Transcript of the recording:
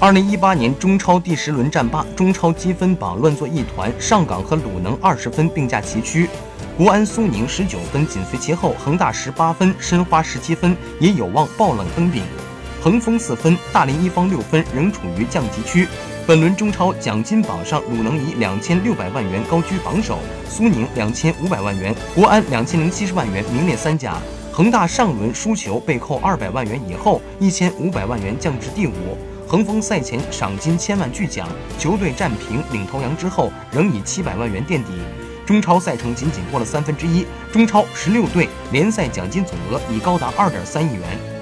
二零一八年中超第十轮战罢，中超积分榜乱作一团，上港和鲁能二十分并驾齐驱，国安、苏宁十九分紧随其后，恒大十八分，申花十七分，也有望爆冷登顶。恒丰四分，大连一方六分，仍处于降级区。本轮中超奖金榜上，鲁能以两千六百万元高居榜首，苏宁两千五百万元，国安两千零七十万元名列三甲。恒大上轮输球被扣二百万元以后，一千五百万元降至第五。恒丰赛前赏金千万巨奖，球队战平领头羊之后，仍以七百万元垫底。中超赛程仅仅过了三分之一，中超十六队联赛奖金总额已高达二点三亿元。